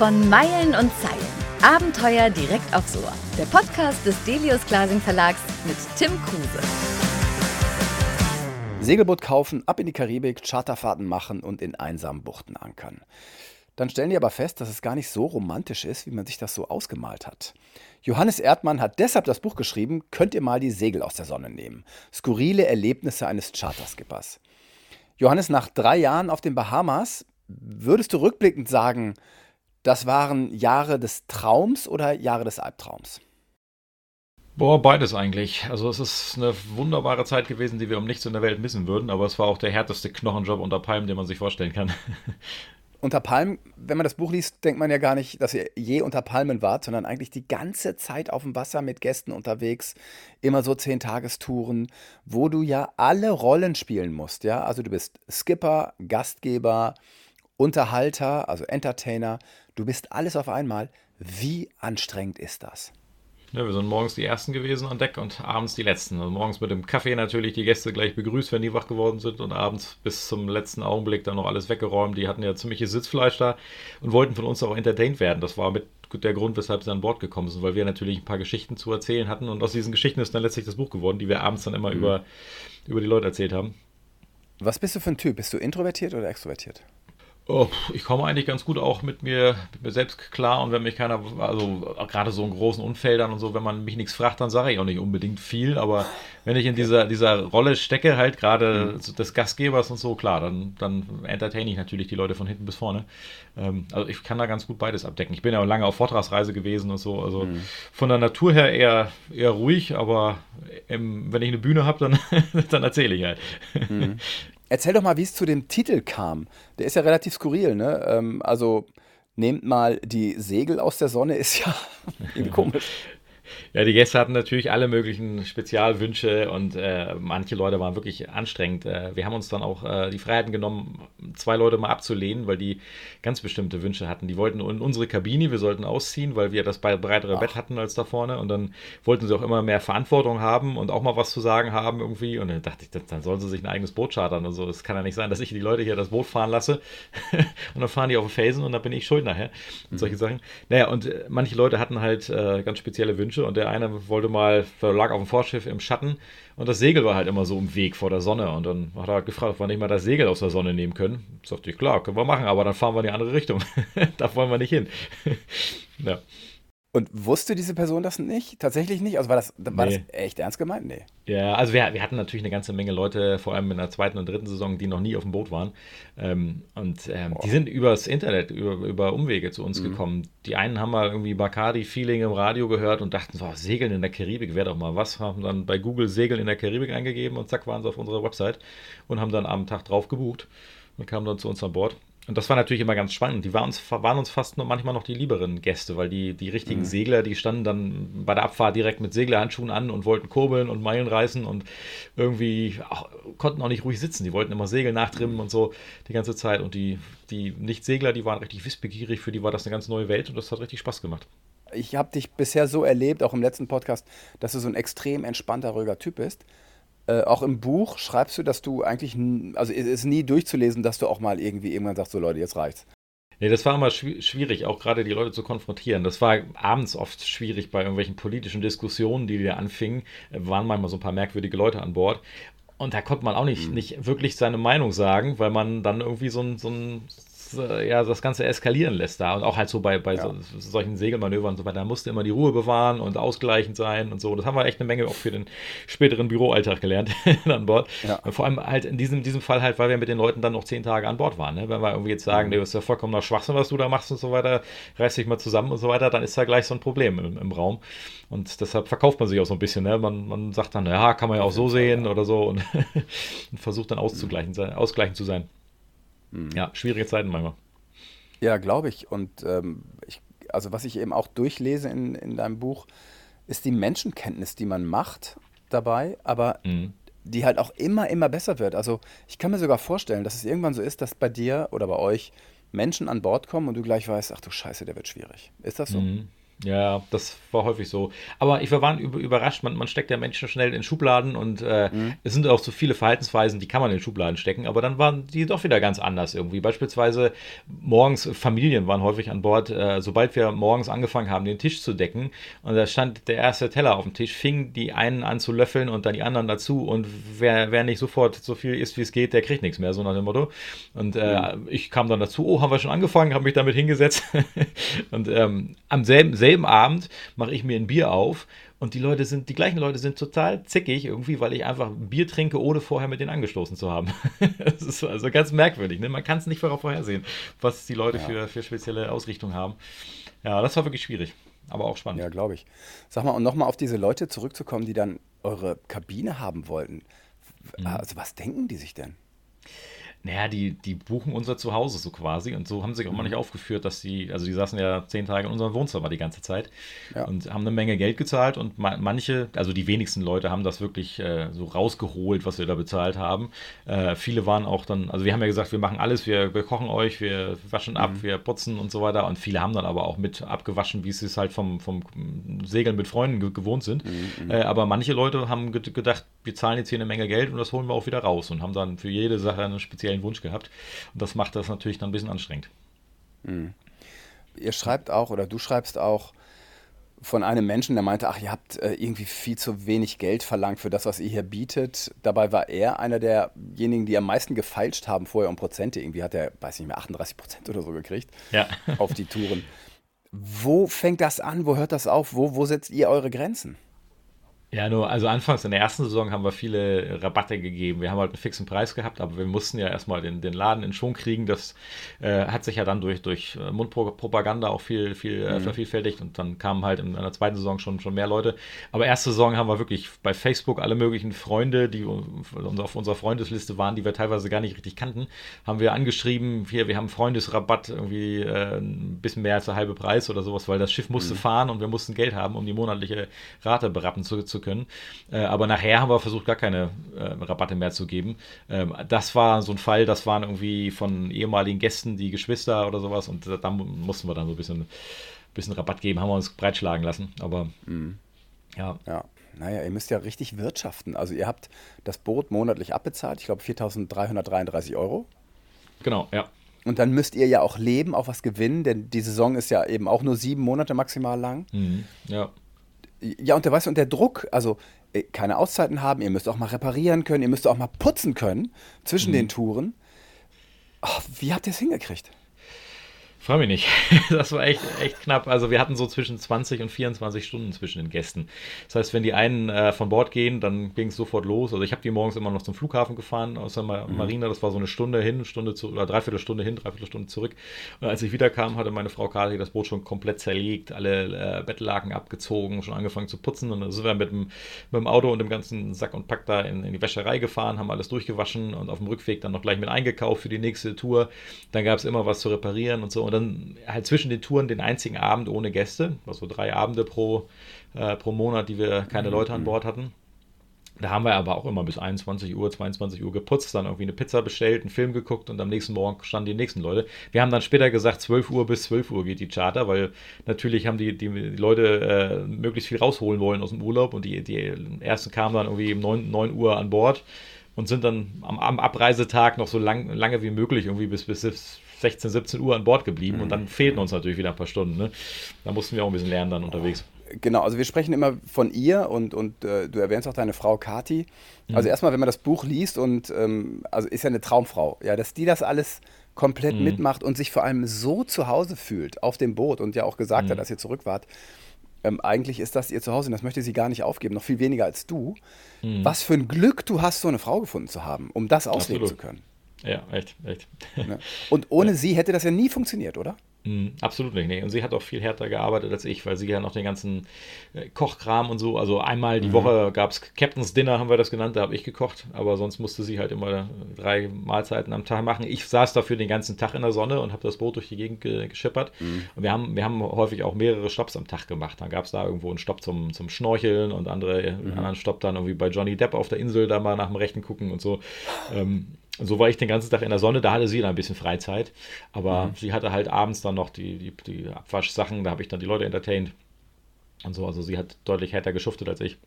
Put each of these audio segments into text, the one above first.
Von Meilen und Zeilen. Abenteuer direkt aufs Ohr. Der Podcast des Delius Glasing Verlags mit Tim Kruse. Segelboot kaufen, ab in die Karibik, Charterfahrten machen und in einsamen Buchten ankern. Dann stellen die aber fest, dass es gar nicht so romantisch ist, wie man sich das so ausgemalt hat. Johannes Erdmann hat deshalb das Buch geschrieben, Könnt ihr mal die Segel aus der Sonne nehmen? Skurrile Erlebnisse eines Charterskippers. Johannes, nach drei Jahren auf den Bahamas, würdest du rückblickend sagen, das waren Jahre des Traums oder Jahre des Albtraums? Boah, beides eigentlich. Also es ist eine wunderbare Zeit gewesen, die wir um nichts in der Welt missen würden, aber es war auch der härteste Knochenjob unter Palmen, den man sich vorstellen kann. Unter Palmen, wenn man das Buch liest, denkt man ja gar nicht, dass ihr je unter Palmen wart, sondern eigentlich die ganze Zeit auf dem Wasser mit Gästen unterwegs, immer so zehn Tagestouren, wo du ja alle Rollen spielen musst, ja. Also du bist Skipper, Gastgeber, Unterhalter, also Entertainer, Du bist alles auf einmal. Wie anstrengend ist das? Ja, wir sind morgens die Ersten gewesen an Deck und abends die Letzten. Also morgens mit dem Kaffee natürlich die Gäste gleich begrüßt, wenn die wach geworden sind und abends bis zum letzten Augenblick dann noch alles weggeräumt. Die hatten ja ziemliches Sitzfleisch da und wollten von uns auch entertained werden. Das war mit der Grund, weshalb sie an Bord gekommen sind, weil wir natürlich ein paar Geschichten zu erzählen hatten und aus diesen Geschichten ist dann letztlich das Buch geworden, die wir abends dann immer mhm. über, über die Leute erzählt haben. Was bist du für ein Typ? Bist du introvertiert oder extrovertiert? Oh, ich komme eigentlich ganz gut auch mit mir, mit mir selbst klar und wenn mich keiner, also gerade so in großen Unfeldern und so, wenn man mich nichts fragt, dann sage ich auch nicht unbedingt viel, aber wenn ich in dieser, dieser Rolle stecke, halt gerade mhm. des Gastgebers und so, klar, dann, dann entertain ich natürlich die Leute von hinten bis vorne. Ähm, also ich kann da ganz gut beides abdecken. Ich bin ja auch lange auf Vortragsreise gewesen und so, also mhm. von der Natur her eher, eher ruhig, aber im, wenn ich eine Bühne habe, dann, dann erzähle ich halt. Mhm. Erzähl doch mal, wie es zu dem Titel kam. Der ist ja relativ skurril, ne? Ähm, also, nehmt mal die Segel aus der Sonne, ist ja komisch. Ja, die Gäste hatten natürlich alle möglichen Spezialwünsche und äh, manche Leute waren wirklich anstrengend. Äh, wir haben uns dann auch äh, die Freiheiten genommen, zwei Leute mal abzulehnen, weil die ganz bestimmte Wünsche hatten. Die wollten in unsere Kabine, wir sollten ausziehen, weil wir das breitere Ach. Bett hatten als da vorne und dann wollten sie auch immer mehr Verantwortung haben und auch mal was zu sagen haben irgendwie. Und dann dachte ich, dann sollen sie sich ein eigenes Boot chartern und so. Es kann ja nicht sein, dass ich die Leute hier das Boot fahren lasse und dann fahren die auf den Felsen und dann bin ich schuld nachher und mhm. solche Sachen. Naja, und äh, manche Leute hatten halt äh, ganz spezielle Wünsche und der eine wollte mal, lag auf dem Vorschiff im Schatten und das Segel war halt immer so im Weg vor der Sonne. Und dann hat er halt gefragt, ob wir nicht mal das Segel aus der Sonne nehmen können. Sagte ich, klar, können wir machen, aber dann fahren wir in die andere Richtung. da wollen wir nicht hin. ja. Und wusste diese Person das nicht? Tatsächlich nicht? Also war das, war nee. das echt ernst gemeint? Nee. Ja, also wir, wir hatten natürlich eine ganze Menge Leute, vor allem in der zweiten und dritten Saison, die noch nie auf dem Boot waren. Ähm, und ähm, die sind übers Internet, über, über Umwege zu uns mhm. gekommen. Die einen haben mal irgendwie Bacardi-Feeling im Radio gehört und dachten so, Segeln in der Karibik wäre doch mal was. Haben dann bei Google Segeln in der Karibik eingegeben und zack waren sie auf unserer Website und haben dann am Tag drauf gebucht und kamen dann zu uns an Bord. Und das war natürlich immer ganz spannend. Die waren uns, waren uns fast noch, manchmal noch die lieberen Gäste, weil die, die richtigen mhm. Segler, die standen dann bei der Abfahrt direkt mit Seglerhandschuhen an und wollten kurbeln und Meilen reißen und irgendwie auch, konnten auch nicht ruhig sitzen. Die wollten immer Segel nachtrimmen mhm. und so die ganze Zeit. Und die, die Nicht-Segler, die waren richtig wissbegierig. Für die war das eine ganz neue Welt und das hat richtig Spaß gemacht. Ich habe dich bisher so erlebt, auch im letzten Podcast, dass du so ein extrem entspannter, ruhiger Typ bist. Äh, auch im Buch schreibst du, dass du eigentlich, also es ist nie durchzulesen, dass du auch mal irgendwie irgendwann sagst, so Leute, jetzt reicht's. Nee, das war immer schwierig, auch gerade die Leute zu konfrontieren. Das war abends oft schwierig bei irgendwelchen politischen Diskussionen, die wir anfingen. Äh, waren manchmal so ein paar merkwürdige Leute an Bord. Und da konnte man auch nicht, mhm. nicht wirklich seine Meinung sagen, weil man dann irgendwie so ein, so ein äh, ja, das Ganze eskalieren lässt da. Und auch halt so bei, bei ja. so, solchen Segelmanövern und so weiter, da musste immer die Ruhe bewahren und ausgleichend sein und so. Das haben wir echt eine Menge auch für den späteren Büroalltag gelernt an Bord. Ja. Vor allem halt in diesem, diesem Fall halt, weil wir mit den Leuten dann noch zehn Tage an Bord waren. Ne? Wenn wir irgendwie jetzt sagen, mhm. nee, das ist ja vollkommener Schwachsinn, was du da machst und so weiter, reiß dich mal zusammen und so weiter, dann ist da gleich so ein Problem im, im Raum. Und deshalb verkauft man sich auch so ein bisschen. Ne? Man, man sagt dann, ja, kann man ja auch so sehen oder so und, und versucht dann auszugleichen, ausgleichend zu sein. Mhm. Ja, schwierige Zeiten manchmal. Ja, glaube ich. Und ähm, ich, also was ich eben auch durchlese in, in deinem Buch, ist die Menschenkenntnis, die man macht dabei, aber mhm. die halt auch immer, immer besser wird. Also ich kann mir sogar vorstellen, dass es irgendwann so ist, dass bei dir oder bei euch Menschen an Bord kommen und du gleich weißt, ach du Scheiße, der wird schwierig. Ist das so? Mhm. Ja, das war häufig so. Aber ich war waren überrascht, man, man steckt ja Menschen schnell in Schubladen und äh, mhm. es sind auch so viele Verhaltensweisen, die kann man in Schubladen stecken, aber dann waren die doch wieder ganz anders irgendwie. Beispielsweise morgens, Familien waren häufig an Bord, äh, sobald wir morgens angefangen haben, den Tisch zu decken und da stand der erste Teller auf dem Tisch, fingen die einen an zu löffeln und dann die anderen dazu und wer, wer nicht sofort so viel isst, wie es geht, der kriegt nichts mehr, so nach dem Motto. Und äh, mhm. ich kam dann dazu, oh, haben wir schon angefangen, habe mich damit hingesetzt und ähm, am selben, selben selben Abend mache ich mir ein Bier auf und die Leute sind, die gleichen Leute sind total zickig irgendwie, weil ich einfach ein Bier trinke, ohne vorher mit denen angestoßen zu haben. das ist also ganz merkwürdig. Ne? Man kann es nicht vorhersehen, was die Leute ja. für, für spezielle Ausrichtungen haben. Ja, das war wirklich schwierig, aber auch spannend. Ja, glaube ich. Sag mal, und nochmal auf diese Leute zurückzukommen, die dann eure Kabine haben wollten. Mhm. Also, was denken die sich denn? Naja, die, die buchen unser Zuhause so quasi und so haben sie sich auch mal nicht mhm. aufgeführt, dass die, also die saßen ja zehn Tage in unserem Wohnzimmer die ganze Zeit ja. und haben eine Menge Geld gezahlt und manche, also die wenigsten Leute haben das wirklich äh, so rausgeholt, was wir da bezahlt haben. Äh, viele waren auch dann, also wir haben ja gesagt, wir machen alles, wir, wir kochen euch, wir waschen ab, mhm. wir putzen und so weiter und viele haben dann aber auch mit abgewaschen, wie sie es halt vom, vom Segeln mit Freunden ge gewohnt sind. Mhm. mhm. Äh, aber manche Leute haben gedacht, wir zahlen jetzt hier eine Menge Geld und das holen wir auch wieder raus und haben dann für jede Sache eine spezielle speziellen Wunsch gehabt. Und das macht das natürlich dann ein bisschen anstrengend. Mhm. Ihr schreibt auch, oder du schreibst auch von einem Menschen, der meinte, ach, ihr habt äh, irgendwie viel zu wenig Geld verlangt für das, was ihr hier bietet. Dabei war er einer derjenigen, die am meisten gefeilscht haben vorher um Prozente. Irgendwie hat er, weiß nicht mehr, 38 Prozent oder so gekriegt ja. auf die Touren. Wo fängt das an? Wo hört das auf? Wo, wo setzt ihr eure Grenzen? Ja, nur, also anfangs in der ersten Saison haben wir viele Rabatte gegeben. Wir haben halt einen fixen Preis gehabt, aber wir mussten ja erstmal den, den Laden in Schwung kriegen. Das äh, hat sich ja dann durch, durch äh, Mundpropaganda auch viel, viel äh, mhm. vervielfältigt und dann kamen halt in einer zweiten Saison schon, schon mehr Leute. Aber erste Saison haben wir wirklich bei Facebook alle möglichen Freunde, die auf unserer Freundesliste waren, die wir teilweise gar nicht richtig kannten, haben wir angeschrieben, hier, wir haben Freundesrabatt, irgendwie äh, ein bisschen mehr als der halbe Preis oder sowas, weil das Schiff musste mhm. fahren und wir mussten Geld haben, um die monatliche Rate berappen zu, zu können. Äh, aber nachher haben wir versucht, gar keine äh, Rabatte mehr zu geben. Ähm, das war so ein Fall, das waren irgendwie von ehemaligen Gästen die Geschwister oder sowas und da mussten wir dann so ein bisschen, bisschen Rabatt geben, haben wir uns breitschlagen lassen. Aber mhm. ja. Ja. Naja, ihr müsst ja richtig wirtschaften. Also ihr habt das Boot monatlich abbezahlt, ich glaube 4.333 Euro. Genau, ja. Und dann müsst ihr ja auch leben, auch was gewinnen, denn die Saison ist ja eben auch nur sieben Monate maximal lang. Mhm, ja. Ja, und der weißt du, und der Druck, also äh, keine Auszeiten haben, ihr müsst auch mal reparieren können, ihr müsst auch mal putzen können zwischen mhm. den Touren. Oh, wie habt ihr es hingekriegt? Freu mich nicht. Das war echt, echt knapp. Also wir hatten so zwischen 20 und 24 Stunden zwischen den Gästen. Das heißt, wenn die einen äh, von Bord gehen, dann ging es sofort los. Also ich habe die morgens immer noch zum Flughafen gefahren aus der mhm. Marina. Das war so eine Stunde hin, Stunde zu, oder dreiviertel Stunde hin, dreiviertel Stunde zurück. Und als ich wiederkam, hatte meine Frau Kati das Boot schon komplett zerlegt, alle äh, Bettlaken abgezogen, schon angefangen zu putzen. Und dann sind wir mit dem, mit dem Auto und dem ganzen Sack und Pack da in, in die Wäscherei gefahren, haben alles durchgewaschen und auf dem Rückweg dann noch gleich mit eingekauft für die nächste Tour. Dann gab es immer was zu reparieren und so. Und dann halt zwischen den Touren den einzigen Abend ohne Gäste, also drei Abende pro, äh, pro Monat, die wir keine mhm. Leute an Bord hatten. Da haben wir aber auch immer bis 21 Uhr, 22 Uhr geputzt, dann irgendwie eine Pizza bestellt, einen Film geguckt und am nächsten Morgen standen die nächsten Leute. Wir haben dann später gesagt, 12 Uhr bis 12 Uhr geht die Charter, weil natürlich haben die, die Leute äh, möglichst viel rausholen wollen aus dem Urlaub und die, die ersten kamen dann irgendwie um 9, 9 Uhr an Bord und sind dann am, am Abreisetag noch so lang, lange wie möglich, irgendwie bis, bis 16, 17 Uhr an Bord geblieben mhm. und dann fehlten uns natürlich wieder ein paar Stunden. Ne? Da mussten wir auch ein bisschen lernen dann unterwegs. Genau, also wir sprechen immer von ihr und, und äh, du erwähnst auch deine Frau Kati. Mhm. Also erstmal, wenn man das Buch liest und ähm, also ist ja eine Traumfrau, ja, dass die das alles komplett mhm. mitmacht und sich vor allem so zu Hause fühlt auf dem Boot und ja auch gesagt hat, mhm. dass ihr zurück wart. Ähm, eigentlich ist das ihr Zuhause und das möchte sie gar nicht aufgeben, noch viel weniger als du. Mhm. Was für ein Glück du hast, so eine Frau gefunden zu haben, um das ausleben Absolut. zu können. Ja, echt, echt. Ja. Und ohne ja. sie hätte das ja nie funktioniert, oder? Mm, absolut nicht. Nee. Und sie hat auch viel härter gearbeitet als ich, weil sie ja noch den ganzen äh, Kochkram und so. Also einmal die mhm. Woche gab es Captain's Dinner, haben wir das genannt, da habe ich gekocht. Aber sonst musste sie halt immer drei Mahlzeiten am Tag machen. Ich saß dafür den ganzen Tag in der Sonne und habe das Boot durch die Gegend ge geschippert. Mhm. Und wir haben, wir haben häufig auch mehrere Stopps am Tag gemacht. Dann gab es da irgendwo einen Stopp zum, zum Schnorcheln und andere, mhm. anderen Stopp dann irgendwie bei Johnny Depp auf der Insel da mal nach dem Rechten gucken und so. Ähm, und so war ich den ganzen Tag in der Sonne, da hatte sie dann ein bisschen Freizeit. Aber mhm. sie hatte halt abends dann noch die, die, die Abwaschsachen, da habe ich dann die Leute entertained. und so. Also sie hat deutlich härter geschuftet als ich.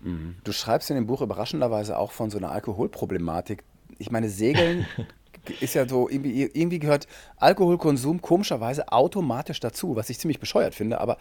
Mhm. Du schreibst in dem Buch überraschenderweise auch von so einer Alkoholproblematik. Ich meine, Segeln ist ja so, irgendwie, irgendwie gehört Alkoholkonsum komischerweise automatisch dazu, was ich ziemlich bescheuert finde, aber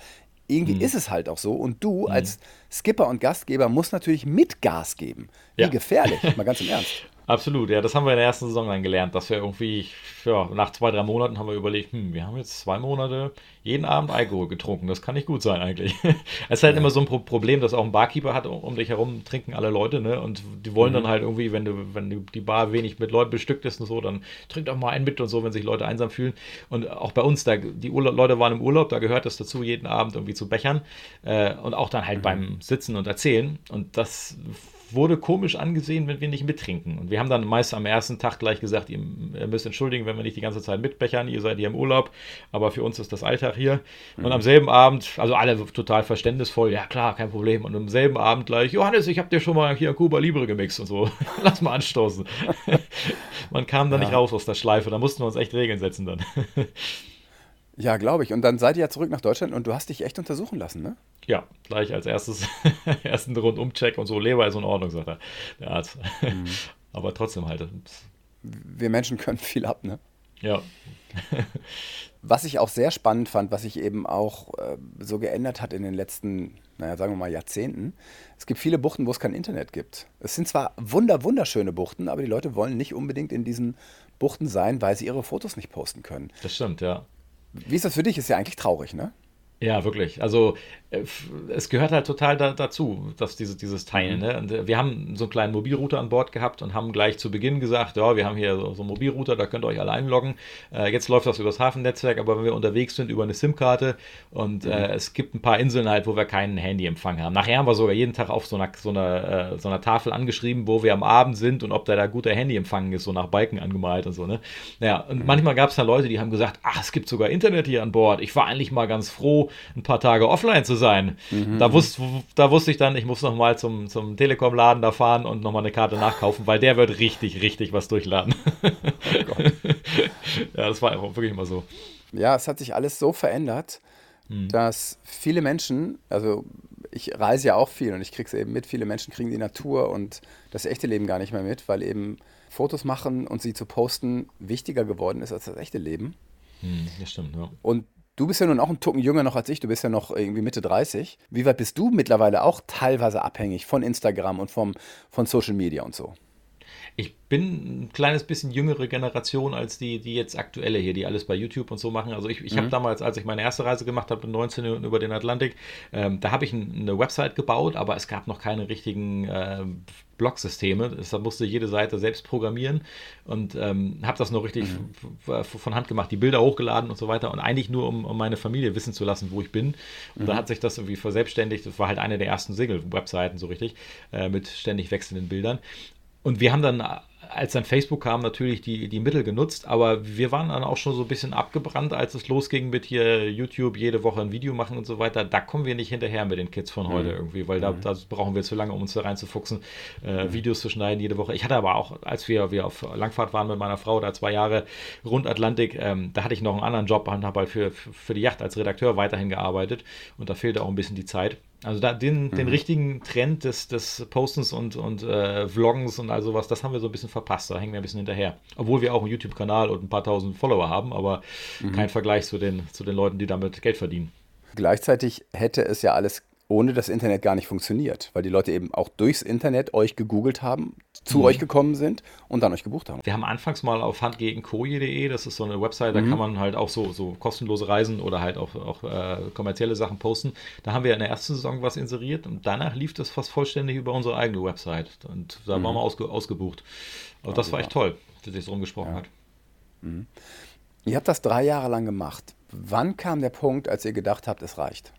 irgendwie mhm. ist es halt auch so. Und du mhm. als Skipper und Gastgeber musst natürlich mit Gas geben. Wie ja. gefährlich, mal ganz im Ernst. Absolut, ja, das haben wir in der ersten Saison dann gelernt, dass wir irgendwie, ja, nach zwei, drei Monaten haben wir überlegt, hm, wir haben jetzt zwei Monate jeden Abend Alkohol getrunken, das kann nicht gut sein eigentlich. es ist halt ja. immer so ein Pro Problem, dass auch ein Barkeeper hat, um dich herum trinken alle Leute, ne, und die wollen mhm. dann halt irgendwie, wenn du, wenn die Bar wenig mit Leuten bestückt ist und so, dann trink doch mal einen mit und so, wenn sich Leute einsam fühlen. Und auch bei uns, da, die Urla Leute waren im Urlaub, da gehört es dazu, jeden Abend irgendwie zu bechern äh, und auch dann halt mhm. beim Sitzen und Erzählen und das wurde komisch angesehen, wenn wir nicht mittrinken. Und wir haben dann meist am ersten Tag gleich gesagt, ihr müsst entschuldigen, wenn wir nicht die ganze Zeit mitbechern, ihr seid hier im Urlaub, aber für uns ist das Alltag hier. Mhm. Und am selben Abend, also alle total verständnisvoll, ja klar, kein Problem. Und am selben Abend gleich, Johannes, ich habe dir schon mal hier Cuba Libre gemixt und so. Lass mal anstoßen. Man kam da ja. nicht raus aus der Schleife, da mussten wir uns echt Regeln setzen dann. Ja, glaube ich. Und dann seid ihr ja zurück nach Deutschland und du hast dich echt untersuchen lassen, ne? Ja, gleich als erstes, ersten Rundumcheck und so, Leber ist in Ordnung, sagt er, der Arzt. Mhm. Aber trotzdem halt. Wir Menschen können viel ab, ne? Ja. was ich auch sehr spannend fand, was sich eben auch äh, so geändert hat in den letzten, naja, sagen wir mal Jahrzehnten. Es gibt viele Buchten, wo es kein Internet gibt. Es sind zwar wunder, wunderschöne Buchten, aber die Leute wollen nicht unbedingt in diesen Buchten sein, weil sie ihre Fotos nicht posten können. Das stimmt, ja. Wie ist das für dich? Ist ja eigentlich traurig, ne? Ja, wirklich. Also äh, es gehört halt total da, dazu, dass diese, dieses Teilen. Mhm. Ne? Und äh, wir haben so einen kleinen Mobilrouter an Bord gehabt und haben gleich zu Beginn gesagt, ja, wir haben hier so, so einen Mobilrouter, da könnt ihr euch alle einloggen. Äh, jetzt läuft das über das Hafennetzwerk, aber wenn wir unterwegs sind über eine SIM-Karte und mhm. äh, es gibt ein paar Inseln halt, wo wir keinen Handyempfang haben. Nachher haben wir sogar jeden Tag auf so einer, so einer, äh, so einer Tafel angeschrieben, wo wir am Abend sind und ob da da guter Handyempfang ist, so nach Balken angemalt und so. Ne? Ja, und mhm. manchmal gab es da Leute, die haben gesagt, ach, es gibt sogar Internet hier an Bord. Ich war eigentlich mal ganz froh, ein paar Tage offline zu sein. Mhm. Da, wusst, da wusste ich dann, ich muss nochmal zum, zum Telekom-Laden da fahren und nochmal eine Karte nachkaufen, weil der wird richtig, richtig was durchladen. Oh ja, das war wirklich immer so. Ja, es hat sich alles so verändert, mhm. dass viele Menschen, also ich reise ja auch viel und ich kriege es eben mit, viele Menschen kriegen die Natur und das echte Leben gar nicht mehr mit, weil eben Fotos machen und sie zu posten wichtiger geworden ist als das echte Leben. Hm, das stimmt, ja. Und Du bist ja nun auch ein Tucken jünger noch als ich, du bist ja noch irgendwie Mitte 30. Wie weit bist du mittlerweile auch teilweise abhängig von Instagram und vom, von Social Media und so? Ich bin ein kleines bisschen jüngere Generation als die, die jetzt aktuelle hier, die alles bei YouTube und so machen. Also ich, ich mhm. habe damals, als ich meine erste Reise gemacht habe, 19 Minuten über den Atlantik, ähm, da habe ich ein, eine Website gebaut, aber es gab noch keine richtigen äh, Blog-Systeme. Deshalb musste jede Seite selbst programmieren und ähm, habe das noch richtig mhm. von Hand gemacht, die Bilder hochgeladen und so weiter und eigentlich nur, um, um meine Familie wissen zu lassen, wo ich bin. Und mhm. da hat sich das irgendwie verselbstständigt. Das war halt eine der ersten Single-Webseiten so richtig, äh, mit ständig wechselnden Bildern. Und wir haben dann, als dann Facebook kam, natürlich die, die Mittel genutzt, aber wir waren dann auch schon so ein bisschen abgebrannt, als es losging mit hier YouTube jede Woche ein Video machen und so weiter. Da kommen wir nicht hinterher mit den Kids von heute mhm. irgendwie, weil da, mhm. da, brauchen wir zu lange, um uns da reinzufuchsen, äh, mhm. Videos zu schneiden jede Woche. Ich hatte aber auch, als wir, wir auf Langfahrt waren mit meiner Frau, da zwei Jahre rund Atlantik, ähm, da hatte ich noch einen anderen Job und habe halt für, für die Yacht als Redakteur weiterhin gearbeitet und da fehlte auch ein bisschen die Zeit. Also da, den, mhm. den richtigen Trend des, des Postens und, und äh, Vloggens und all sowas, das haben wir so ein bisschen verpasst. Da hängen wir ein bisschen hinterher. Obwohl wir auch einen YouTube-Kanal und ein paar tausend Follower haben, aber mhm. kein Vergleich zu den, zu den Leuten, die damit Geld verdienen. Gleichzeitig hätte es ja alles ohne das Internet gar nicht funktioniert, weil die Leute eben auch durchs Internet euch gegoogelt haben, zu mhm. euch gekommen sind und dann euch gebucht haben. Wir haben anfangs mal auf handgegenkoje.de, das ist so eine Website, da mhm. kann man halt auch so, so kostenlose Reisen oder halt auch, auch äh, kommerzielle Sachen posten. Da haben wir in der ersten Saison was inseriert und danach lief das fast vollständig über unsere eigene Website und da mhm. waren wir ausge, ausgebucht. Aber das war echt toll, dass sich so rumgesprochen ja. hat. Mhm. Ihr habt das drei Jahre lang gemacht. Wann kam der Punkt, als ihr gedacht habt, es reicht?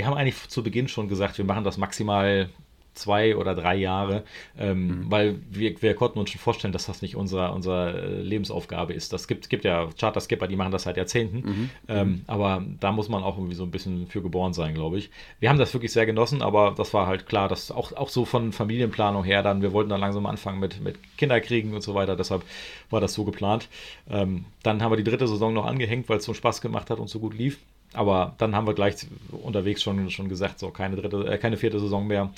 Wir haben eigentlich zu Beginn schon gesagt, wir machen das maximal zwei oder drei Jahre, ähm, mhm. weil wir, wir, konnten uns schon vorstellen, dass das nicht unsere, unsere Lebensaufgabe ist. Das gibt, gibt ja Charter-Skipper, die machen das seit Jahrzehnten, mhm. ähm, mhm. aber da muss man auch irgendwie so ein bisschen für geboren sein, glaube ich. Wir haben das wirklich sehr genossen, aber das war halt klar, dass auch, auch so von Familienplanung her dann, wir wollten dann langsam anfangen mit, mit Kinderkriegen und so weiter, deshalb war das so geplant. Ähm, dann haben wir die dritte Saison noch angehängt, weil es so Spaß gemacht hat und so gut lief. Aber dann haben wir gleich unterwegs schon, schon gesagt, so keine dritte, äh, keine vierte Saison mehr.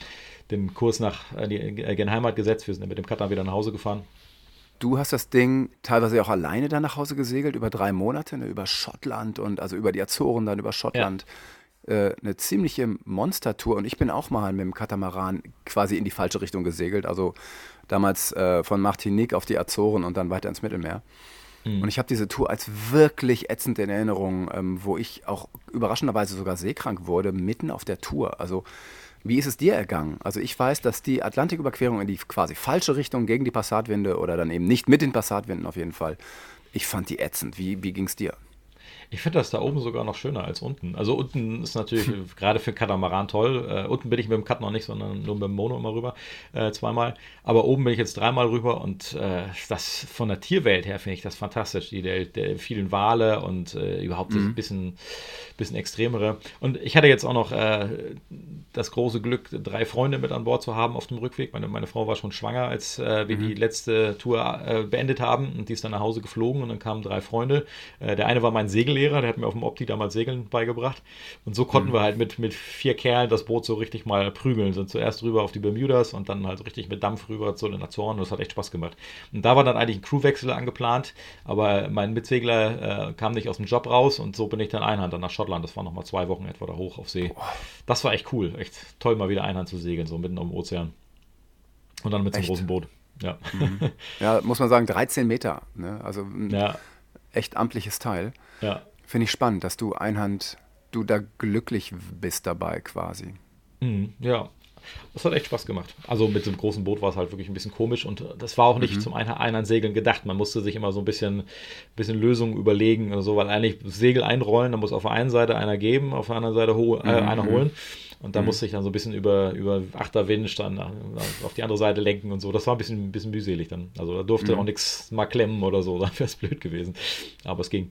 Den Kurs nach äh, die äh, gen Heimat gesetzt. Wir sind mit dem Cutter wieder nach Hause gefahren. Du hast das Ding teilweise auch alleine dann nach Hause gesegelt, über drei Monate, ne, über Schottland und also über die Azoren, dann über Schottland. Ja. Äh, eine ziemliche Monstertour und ich bin auch mal mit dem Katamaran quasi in die falsche Richtung gesegelt. Also damals äh, von Martinique auf die Azoren und dann weiter ins Mittelmeer. Mhm. Und ich habe diese Tour als wirklich ätzend in Erinnerung, ähm, wo ich auch überraschenderweise sogar seekrank wurde, mitten auf der Tour. Also wie ist es dir ergangen? Also ich weiß, dass die Atlantiküberquerung in die quasi falsche Richtung gegen die Passatwinde oder dann eben nicht mit den Passatwinden auf jeden Fall, ich fand die ätzend. Wie, wie ging es dir? Ich finde das da oben sogar noch schöner als unten. Also unten ist natürlich gerade für Katamaran toll. Äh, unten bin ich mit dem Cut noch nicht, sondern nur mit dem Mono immer rüber, äh, zweimal. Aber oben bin ich jetzt dreimal rüber und äh, das von der Tierwelt her finde ich das fantastisch. Die der, der vielen Wale und äh, überhaupt mhm. ein bisschen, bisschen extremere. Und ich hatte jetzt auch noch äh, das große Glück, drei Freunde mit an Bord zu haben auf dem Rückweg. Meine, meine Frau war schon schwanger, als äh, wir mhm. die letzte Tour beendet haben und die ist dann nach Hause geflogen und dann kamen drei Freunde. der eine war mein Segellehrer Lehrer, der hat mir auf dem Opti damals Segeln beigebracht. Und so konnten mhm. wir halt mit, mit vier Kerlen das Boot so richtig mal prügeln. Sind zuerst rüber auf die Bermudas und dann halt richtig mit Dampf rüber zu den Azoren. Das hat echt Spaß gemacht. Und da war dann eigentlich ein Crewwechsel angeplant, aber mein Mitsegler äh, kam nicht aus dem Job raus und so bin ich dann Einhand dann nach Schottland. Das war nochmal zwei Wochen etwa da hoch auf See. Das war echt cool. Echt toll, mal wieder Einhand zu segeln, so mitten am Ozean. Und dann mit so einem großen Boot. Ja. Mhm. ja, muss man sagen, 13 Meter. Ne? Also ein ja. echt amtliches Teil. Ja. Finde ich spannend, dass du Einhand, du da glücklich bist dabei quasi. Mhm, ja, das hat echt Spaß gemacht. Also mit dem großen Boot war es halt wirklich ein bisschen komisch und das war auch nicht mhm. zum Einhandsegeln gedacht. Man musste sich immer so ein bisschen, bisschen Lösungen überlegen oder so, weil eigentlich Segel einrollen, da muss auf der einen Seite einer geben, auf der anderen Seite ho äh, mhm. einer holen. Und da mhm. musste ich dann so ein bisschen über, über Achterwind dann auf die andere Seite lenken und so. Das war ein bisschen, ein bisschen mühselig dann. Also da durfte mhm. auch nichts mal klemmen oder so, da wäre es blöd gewesen. Aber es ging.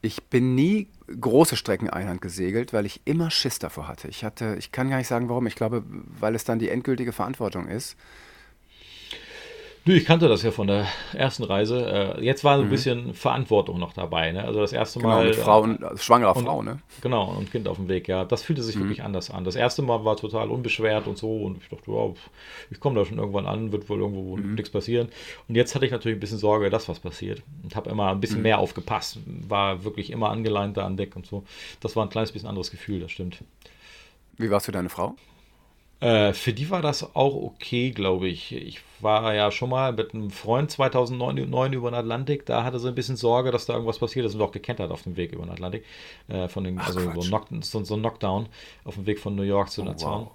Ich bin nie große Strecken Einhand gesegelt, weil ich immer Schiss davor hatte. Ich hatte, ich kann gar nicht sagen, warum. Ich glaube, weil es dann die endgültige Verantwortung ist. Nö, ich kannte das ja von der ersten Reise. Äh, jetzt war so ein mhm. bisschen Verantwortung noch dabei. Ne? Also das erste genau, Mal. Mit Frauen, äh, schwangerer und, Frau, ne? Genau, und Kind auf dem Weg, ja. Das fühlte sich mhm. wirklich anders an. Das erste Mal war total unbeschwert und so. Und ich dachte, wow, ich komme da schon irgendwann an, wird wohl irgendwo mhm. nichts passieren. Und jetzt hatte ich natürlich ein bisschen Sorge, dass was passiert. Und habe immer ein bisschen mhm. mehr aufgepasst. War wirklich immer angeleint da an Deck und so. Das war ein kleines bisschen anderes Gefühl, das stimmt. Wie warst du deine Frau? Äh, für die war das auch okay, glaube ich. Ich war ja schon mal mit einem Freund 2009 über den Atlantik. Da hatte sie ein bisschen Sorge, dass da irgendwas passiert ist und auch gekentert auf dem Weg über den Atlantik. Äh, von den, Ach, also so, Knock, so, so, ein Knockdown auf dem Weg von New York zu oh, Nazaun. Wow.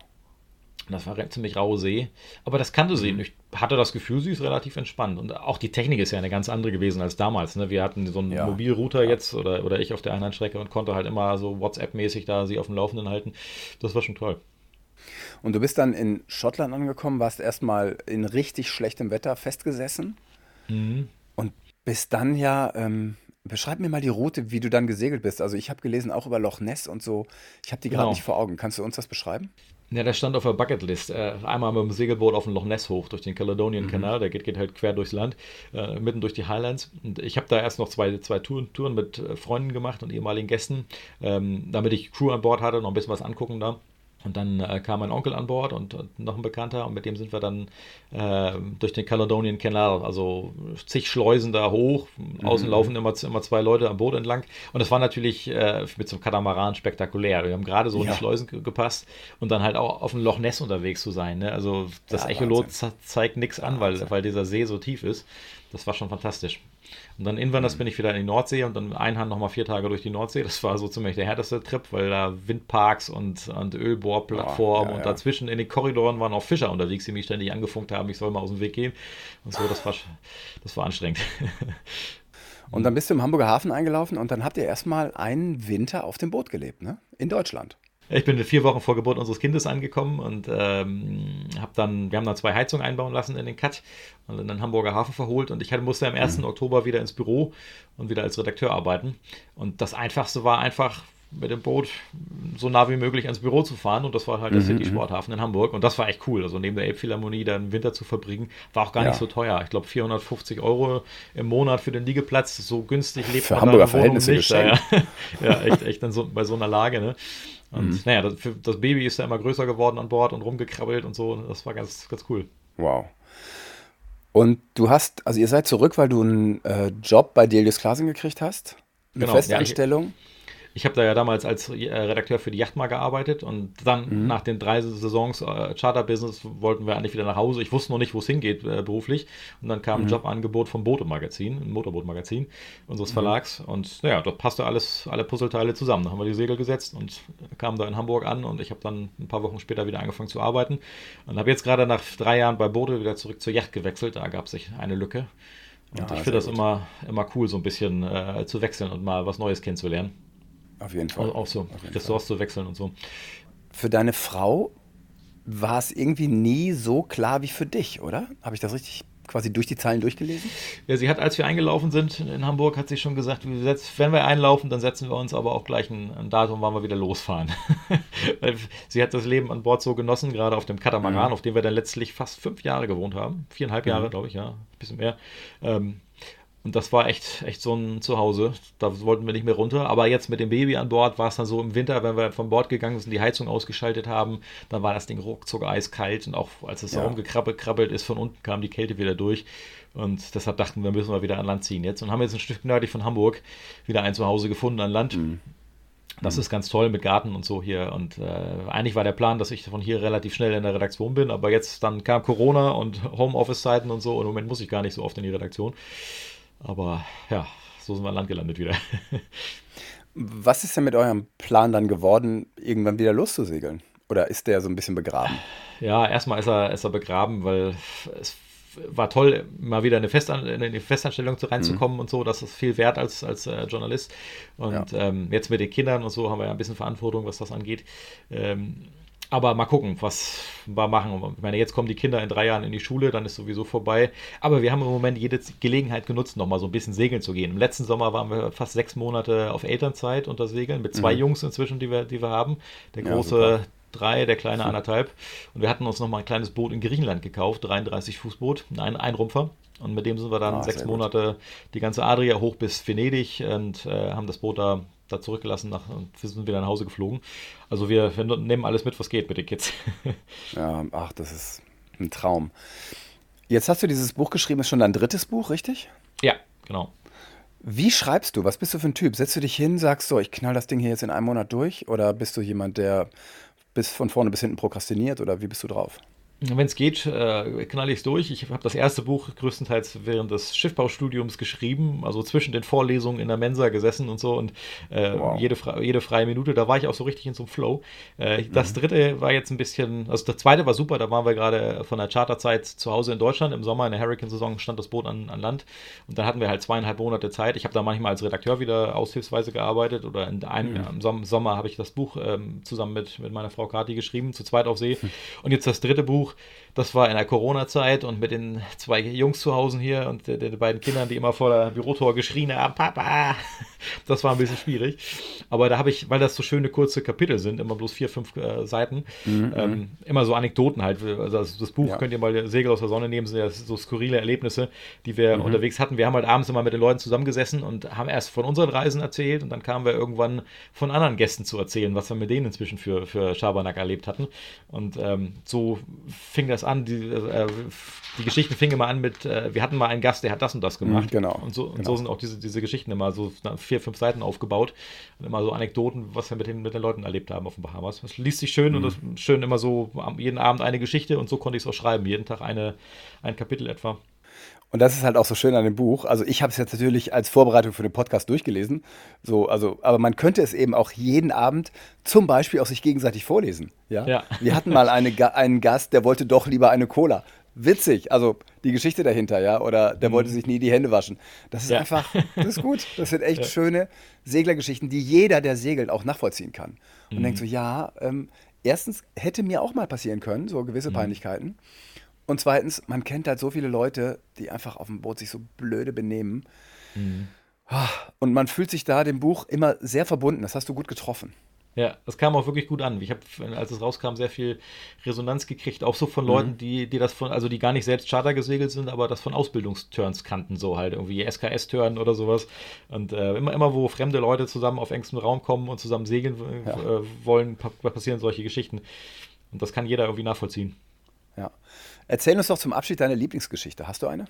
Das war ziemlich raue See. Aber das kannte sie. Mhm. Ich hatte das Gefühl, sie ist relativ entspannt. Und auch die Technik ist ja eine ganz andere gewesen als damals. Ne? Wir hatten so einen ja. Mobilrouter jetzt oder, oder ich auf der anderen Strecke und konnte halt immer so WhatsApp-mäßig da sie auf dem Laufenden halten. Das war schon toll. Und du bist dann in Schottland angekommen, warst erstmal in richtig schlechtem Wetter festgesessen mhm. und bist dann ja, ähm, beschreib mir mal die Route, wie du dann gesegelt bist. Also ich habe gelesen auch über Loch Ness und so. Ich habe die gerade genau. nicht vor Augen. Kannst du uns das beschreiben? Ja, der stand auf der Bucketlist. Äh, einmal mit dem Segelboot auf dem Loch Ness hoch durch den Caledonian mhm. Canal. Der geht, geht, halt quer durchs Land, äh, mitten durch die Highlands. Und ich habe da erst noch zwei, zwei Touren, Touren mit äh, Freunden gemacht und ehemaligen Gästen, ähm, damit ich Crew an Bord hatte, noch ein bisschen was angucken da. Und dann äh, kam mein Onkel an Bord und, und, noch ein Bekannter und mit dem sind wir dann äh, durch den Caledonian Canal, also zig Schleusen da hoch. Mhm. Außen laufen immer, immer zwei Leute am Boot entlang. Und das war natürlich äh, mit so einem Katamaran spektakulär. Wir haben gerade so ja. in die Schleusen gepasst und dann halt auch auf dem Loch Ness unterwegs zu sein. Ne? Also das ja, Echolot zeigt nichts an, weil, weil dieser See so tief ist. Das war schon fantastisch. Und dann Inverness mhm. bin ich wieder in die Nordsee und dann Einhand nochmal vier Tage durch die Nordsee. Das war so ziemlich der härteste Trip, weil da Windparks und, und Ölbohrplattformen oh, ja, und dazwischen in den Korridoren waren auch Fischer unterwegs, die mich ständig angefunkt haben, ich soll mal aus dem Weg gehen. Und so, das war, das war anstrengend. Und dann bist du im Hamburger Hafen eingelaufen und dann habt ihr erstmal einen Winter auf dem Boot gelebt, ne? In Deutschland. Ich bin vier Wochen vor Geburt unseres Kindes angekommen und ähm, habe dann, wir haben dann zwei Heizungen einbauen lassen in den Cut und in den Hamburger Hafen verholt und ich hatte, musste am 1. Mhm. Oktober wieder ins Büro und wieder als Redakteur arbeiten. Und das Einfachste war einfach mit dem Boot so nah wie möglich ans Büro zu fahren. Und das war halt der mhm, City mhm. Sporthafen in Hamburg. Und das war echt cool. Also neben der Elbphilharmonie da im Winter zu verbringen, war auch gar ja. nicht so teuer. Ich glaube 450 Euro im Monat für den Liegeplatz. So günstig lebt für man Hamburger Verhältnisse nicht. Ja, ja, echt, echt dann so, bei so einer Lage. Ne? Und mhm. naja, das, das, Baby ist ja immer größer geworden an Bord und rumgekrabbelt und so. Das war ganz, ganz cool. Wow. Und du hast, also ihr seid zurück, weil du einen äh, Job bei Delius Klasing gekriegt hast? Eine genau, Festanstellung? Ja, ich, ich habe da ja damals als äh, Redakteur für die Yacht mal gearbeitet und dann mhm. nach den drei Saisons äh, Charter-Business wollten wir eigentlich wieder nach Hause. Ich wusste noch nicht, wo es hingeht äh, beruflich. Und dann kam mhm. ein Jobangebot vom Boote-Magazin, ein Motorboot-Magazin unseres mhm. Verlags. Und naja, dort passte alles, alle Puzzleteile zusammen. Da haben wir die Segel gesetzt und kamen da in Hamburg an und ich habe dann ein paar Wochen später wieder angefangen zu arbeiten. Und habe jetzt gerade nach drei Jahren bei Boote wieder zurück zur Yacht gewechselt. Da gab es eine Lücke. Und ja, ich finde das immer, immer cool, so ein bisschen äh, zu wechseln und mal was Neues kennenzulernen. Auf jeden Fall. Auch, auch so, Ressorts zu wechseln und so. Für deine Frau war es irgendwie nie so klar wie für dich, oder? Habe ich das richtig quasi durch die Zahlen durchgelesen? Ja, sie hat, als wir eingelaufen sind in Hamburg, hat sie schon gesagt, wenn wir einlaufen, dann setzen wir uns aber auch gleich ein, ein Datum, wann wir wieder losfahren. sie hat das Leben an Bord so genossen, gerade auf dem Katamaran, mhm. auf dem wir dann letztlich fast fünf Jahre gewohnt haben. Viereinhalb Jahre, mhm. glaube ich, ja, ein bisschen mehr. Ähm, und das war echt, echt so ein Zuhause. Da wollten wir nicht mehr runter. Aber jetzt mit dem Baby an Bord war es dann so im Winter, wenn wir von Bord gegangen sind, die Heizung ausgeschaltet haben, dann war das Ding ruckzuck eiskalt. Und auch als es ja. rumgekrabbelt ist, von unten kam die Kälte wieder durch. Und deshalb dachten wir, müssen wir wieder an Land ziehen jetzt. Und haben jetzt ein Stück nördlich von Hamburg wieder ein Zuhause gefunden an Land. Mhm. Das mhm. ist ganz toll mit Garten und so hier. Und äh, eigentlich war der Plan, dass ich von hier relativ schnell in der Redaktion bin. Aber jetzt dann kam Corona und Homeoffice-Zeiten und so. Und im Moment muss ich gar nicht so oft in die Redaktion. Aber ja, so sind wir an Land gelandet wieder. Was ist denn mit eurem Plan dann geworden, irgendwann wieder loszusegeln? Oder ist der so ein bisschen begraben? Ja, erstmal ist er, ist er begraben, weil es war toll, mal wieder in eine, Festan in eine Festanstellung reinzukommen mhm. und so. Das ist viel wert als, als äh, Journalist. Und ja. ähm, jetzt mit den Kindern und so haben wir ja ein bisschen Verantwortung, was das angeht. Ähm, aber mal gucken, was wir machen. Ich meine, jetzt kommen die Kinder in drei Jahren in die Schule, dann ist sowieso vorbei. Aber wir haben im Moment jede Gelegenheit genutzt, noch mal so ein bisschen segeln zu gehen. Im letzten Sommer waren wir fast sechs Monate auf Elternzeit unter Segeln mit zwei mhm. Jungs inzwischen, die wir, die wir haben. Der große ja, drei, der kleine anderthalb. Und wir hatten uns noch mal ein kleines Boot in Griechenland gekauft, 33 Fußboot, ein Einrumpfer. Und mit dem sind wir dann ah, sechs Monate die ganze Adria hoch bis Venedig und äh, haben das Boot da da zurückgelassen nach, und wir sind wieder nach Hause geflogen. Also wir, wir nehmen alles mit, was geht mit den Kids. ja, ach, das ist ein Traum. Jetzt hast du dieses Buch geschrieben, ist schon dein drittes Buch, richtig? Ja, genau. Wie schreibst du? Was bist du für ein Typ? Setzt du dich hin, sagst so, ich knall das Ding hier jetzt in einem Monat durch? Oder bist du jemand, der bis von vorne bis hinten prokrastiniert? Oder wie bist du drauf? Wenn es geht, äh, knall ich es durch. Ich habe das erste Buch größtenteils während des Schiffbaustudiums geschrieben, also zwischen den Vorlesungen in der Mensa gesessen und so und äh, wow. jede, jede freie Minute, da war ich auch so richtig in so einem Flow. Äh, das mhm. dritte war jetzt ein bisschen, also das zweite war super, da waren wir gerade von der Charterzeit zu Hause in Deutschland. Im Sommer in der Hurricane-Saison stand das Boot an, an Land und dann hatten wir halt zweieinhalb Monate Zeit. Ich habe da manchmal als Redakteur wieder aushilfsweise gearbeitet oder in einem, mhm. im Sommer habe ich das Buch ähm, zusammen mit, mit meiner Frau Kati geschrieben, zu zweit auf See. Mhm. Und jetzt das dritte Buch, das war in der Corona-Zeit und mit den zwei Jungs zu Hause hier und den, den beiden Kindern, die immer vor der Bürotor geschrien haben, Papa. Das war ein bisschen schwierig. Aber da habe ich, weil das so schöne kurze Kapitel sind, immer bloß vier, fünf äh, Seiten, mhm. ähm, mhm. immer so Anekdoten halt. Also das, das Buch ja. könnt ihr mal Segel aus der Sonne nehmen, sind ja so skurrile Erlebnisse, die wir mhm. unterwegs hatten. Wir haben halt abends immer mit den Leuten zusammengesessen und haben erst von unseren Reisen erzählt und dann kamen wir irgendwann von anderen Gästen zu erzählen, was wir mit denen inzwischen für, für Schabernack erlebt hatten. Und ähm, so fing das an, die, äh, die Geschichten fingen immer an mit, äh, wir hatten mal einen Gast, der hat das und das gemacht. Mhm, genau. Und so, und genau. so sind auch diese, diese Geschichten immer so vier, fünf Seiten aufgebaut. Und immer so Anekdoten, was wir mit den, mit den Leuten erlebt haben auf den Bahamas. Das liest sich schön mhm. und das schön immer so jeden Abend eine Geschichte und so konnte ich es auch schreiben. Jeden Tag eine, ein Kapitel etwa. Und das ist halt auch so schön an dem Buch. Also ich habe es jetzt natürlich als Vorbereitung für den Podcast durchgelesen. So, also, aber man könnte es eben auch jeden Abend zum Beispiel auch sich gegenseitig vorlesen. Ja. ja. Wir hatten mal eine, einen Gast, der wollte doch lieber eine Cola. Witzig, also die Geschichte dahinter, ja, oder der mhm. wollte sich nie die Hände waschen. Das ist ja. einfach, das ist gut. Das sind echt ja. schöne Seglergeschichten, die jeder, der segelt, auch nachvollziehen kann. Und mhm. denkt so, ja, ähm, erstens hätte mir auch mal passieren können, so gewisse mhm. Peinlichkeiten. Und zweitens, man kennt halt so viele Leute, die einfach auf dem Boot sich so blöde benehmen. Mhm. Und man fühlt sich da dem Buch immer sehr verbunden. Das hast du gut getroffen. Ja, das kam auch wirklich gut an. Ich habe, als es rauskam, sehr viel Resonanz gekriegt, auch so von Leuten, mhm. die, die das von, also die gar nicht selbst Charter gesegelt sind, aber das von Ausbildungsturns kannten, so halt irgendwie SKS-Turn oder sowas. Und äh, immer, immer, wo fremde Leute zusammen auf engstem Raum kommen und zusammen segeln ja. äh, wollen, passieren solche Geschichten. Und das kann jeder irgendwie nachvollziehen. Erzähl uns doch zum Abschied deine Lieblingsgeschichte. Hast du eine?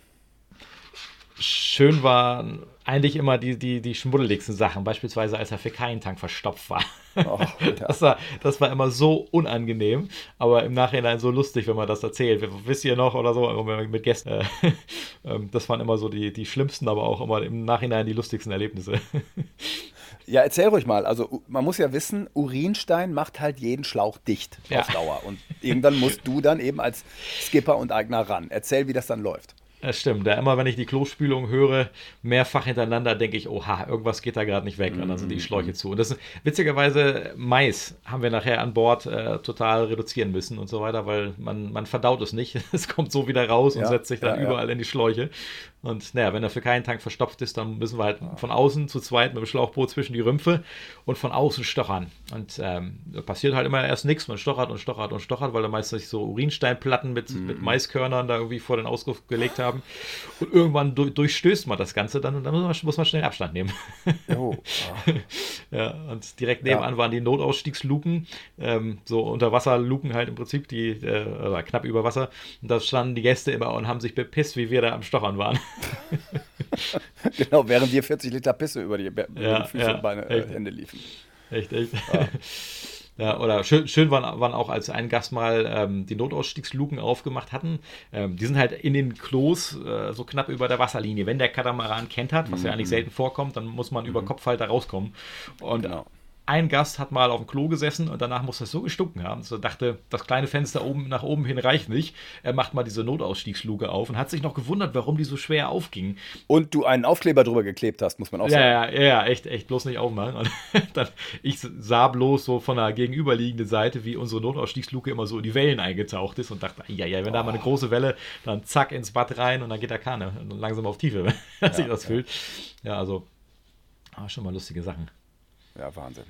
schön waren eigentlich immer die, die, die schmuddeligsten Sachen, beispielsweise als der Fäkalientank verstopft war. Oh, ja. das war. Das war immer so unangenehm, aber im Nachhinein so lustig, wenn man das erzählt. Wisst ihr noch oder so, mit Gästen. Äh, ähm, das waren immer so die, die schlimmsten, aber auch immer im Nachhinein die lustigsten Erlebnisse. Ja, erzähl ruhig mal. Also man muss ja wissen, Urinstein macht halt jeden Schlauch dicht ja. auf Dauer. Und irgendwann musst du dann eben als Skipper und Eigner ran. Erzähl, wie das dann läuft. Das stimmt. Ja, immer wenn ich die Klospülung höre, mehrfach hintereinander, denke ich, oha, irgendwas geht da gerade nicht weg. Und dann sind die mhm. Schläuche zu. Und das ist witzigerweise Mais haben wir nachher an Bord äh, total reduzieren müssen und so weiter, weil man, man verdaut es nicht. Es kommt so wieder raus und setzt sich dann ja, überall ja. in die Schläuche. Und naja, wenn er für keinen Tank verstopft ist, dann müssen wir halt von außen zu zweit mit dem Schlauchboot zwischen die Rümpfe und von außen stochern. Und ähm, da passiert halt immer erst nichts. Man stochert und stochert und stochert, weil da meistens so Urinsteinplatten mit, mhm. mit Maiskörnern da irgendwie vor den Ausguss gelegt haben. Und irgendwann du durchstößt man das Ganze dann und dann muss man, muss man schnell Abstand nehmen. Oh. ja, und direkt nebenan ja. waren die Notausstiegsluken, ähm, so Unterwasserluken halt im Prinzip, die äh, knapp über Wasser. Und da standen die Gäste immer und haben sich bepisst, wie wir da am Stochern waren. genau, während dir 40 Liter Pisse über die, über ja, die Füße ja, und Beine, äh, Hände liefen. Echt, echt. Ja. Ja, oder schön, schön waren, waren auch, als ein Gast mal ähm, die Notausstiegsluken aufgemacht hatten. Ähm, die sind halt in den Klos äh, so knapp über der Wasserlinie. Wenn der Katamaran kennt hat, was mhm. ja eigentlich selten vorkommt, dann muss man mhm. über Kopf halt da rauskommen. Und genau ein Gast hat mal auf dem Klo gesessen und danach muss das so gestunken haben, dass er dachte, das kleine Fenster oben nach oben hin reicht nicht. Er macht mal diese Notausstiegsluke auf und hat sich noch gewundert, warum die so schwer aufging. Und du einen Aufkleber drüber geklebt hast, muss man auch sagen. Ja, ja, ja, echt, echt, bloß nicht aufmachen. Und dann, ich sah bloß so von der gegenüberliegenden Seite, wie unsere Notausstiegsluke immer so in die Wellen eingetaucht ist und dachte, ja, ja, wenn oh. da mal eine große Welle, dann zack ins Bad rein und dann geht der Kahne langsam auf Tiefe, wenn ja, sich das ja. fühlt. Ja, also, ah, schon mal lustige Sachen. Ja, Wahnsinn.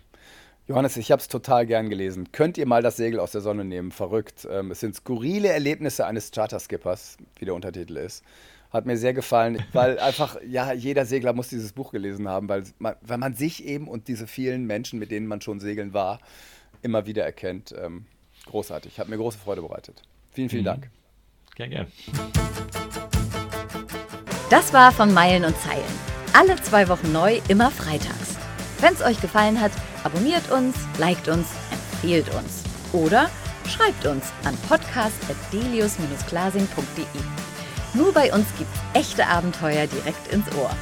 Johannes, ich habe es total gern gelesen. Könnt ihr mal das Segel aus der Sonne nehmen? Verrückt. Ähm, es sind skurrile Erlebnisse eines Charterskippers, wie der Untertitel ist. Hat mir sehr gefallen, weil einfach, ja, jeder Segler muss dieses Buch gelesen haben, weil man, weil man sich eben und diese vielen Menschen, mit denen man schon segeln war, immer wieder erkennt. Ähm, großartig. Hat mir große Freude bereitet. Vielen, vielen mhm. Dank. Gern, gern. Das war von Meilen und Zeilen. Alle zwei Wochen neu, immer freitags. Wenn es euch gefallen hat, abonniert uns, liked uns, empfehlt uns. Oder schreibt uns an podcast.delius-glasing.de. Nur bei uns gibt's echte Abenteuer direkt ins Ohr.